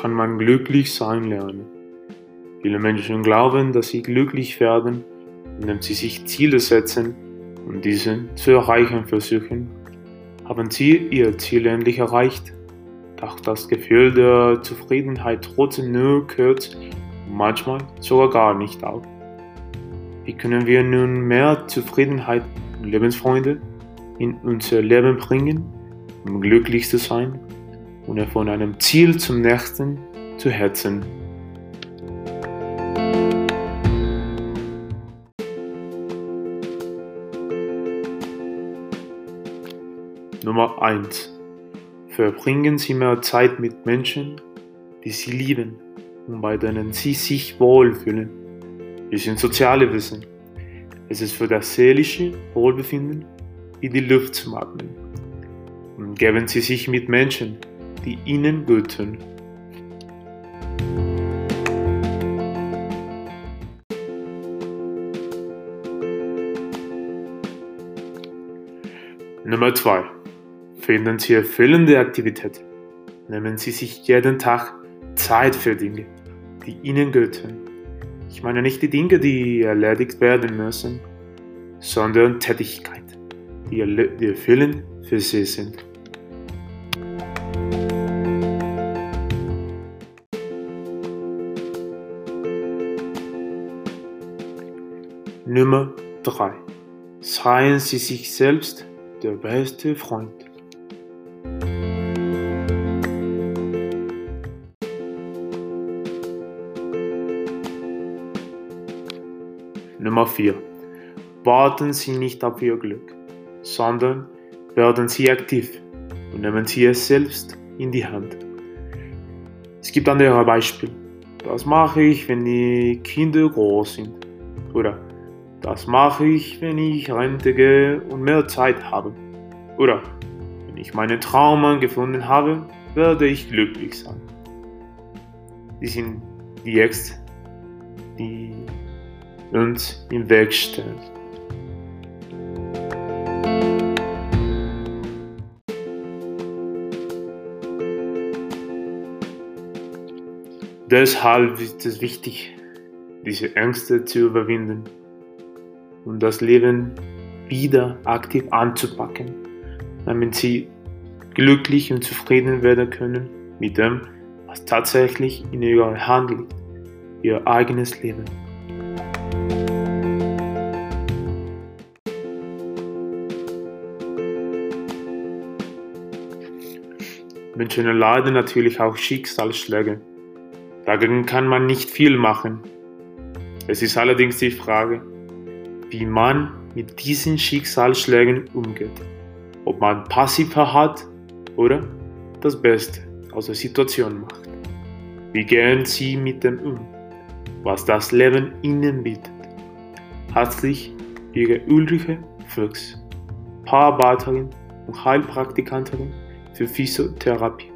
kann man glücklich sein lernen. Viele Menschen glauben, dass sie glücklich werden, indem sie sich Ziele setzen und diese zu erreichen versuchen. Haben sie ihr Ziel endlich erreicht? Doch das Gefühl der Zufriedenheit trotzdem nur kurz manchmal sogar gar nicht auf. Wie können wir nun mehr Zufriedenheit und Lebensfreude in unser Leben bringen, um glücklich zu sein und von einem Ziel zum nächsten zu hetzen? Nummer 1. Verbringen Sie mehr Zeit mit Menschen, die Sie lieben und bei denen Sie sich wohlfühlen. Wir sind soziale Wesen. Es ist für das seelische Wohlbefinden wie die Luft zum Atmen. Und geben Sie sich mit Menschen, die Ihnen gut tun. Nummer 2. Finden Sie erfüllende Aktivitäten. Nehmen Sie sich jeden Tag Zeit für Dinge, die Ihnen gut tun. Ich meine nicht die Dinge, die erledigt werden müssen, sondern Tätigkeiten, die, die erfüllend für sie sind. Nummer 3. Seien Sie sich selbst der beste Freund. Nummer 4. Warten Sie nicht auf Ihr Glück, sondern werden Sie aktiv und nehmen Sie es selbst in die Hand. Es gibt andere Beispiele. Das mache ich, wenn die Kinder groß sind. Oder das mache ich, wenn ich Rente gehe und mehr Zeit habe. Oder wenn ich meinen Traum gefunden habe, werde ich glücklich sein. Die sind die Ex, die uns im Weg stellen. Deshalb ist es wichtig, diese Ängste zu überwinden und das Leben wieder aktiv anzupacken, damit sie glücklich und zufrieden werden können mit dem, was tatsächlich in ihrer Hand liegt, ihr eigenes Leben. Menschen erleiden natürlich auch Schicksalsschläge. Dagegen kann man nicht viel machen. Es ist allerdings die Frage, wie man mit diesen Schicksalsschlägen umgeht. Ob man passiv verharrt oder das Beste aus der Situation macht. Wie gehen Sie mit dem um, was das Leben Ihnen bietet? Herzlich, Ihre Ulrike Fuchs, Paararbeiterin und Heilpraktikerin für Physiotherapie.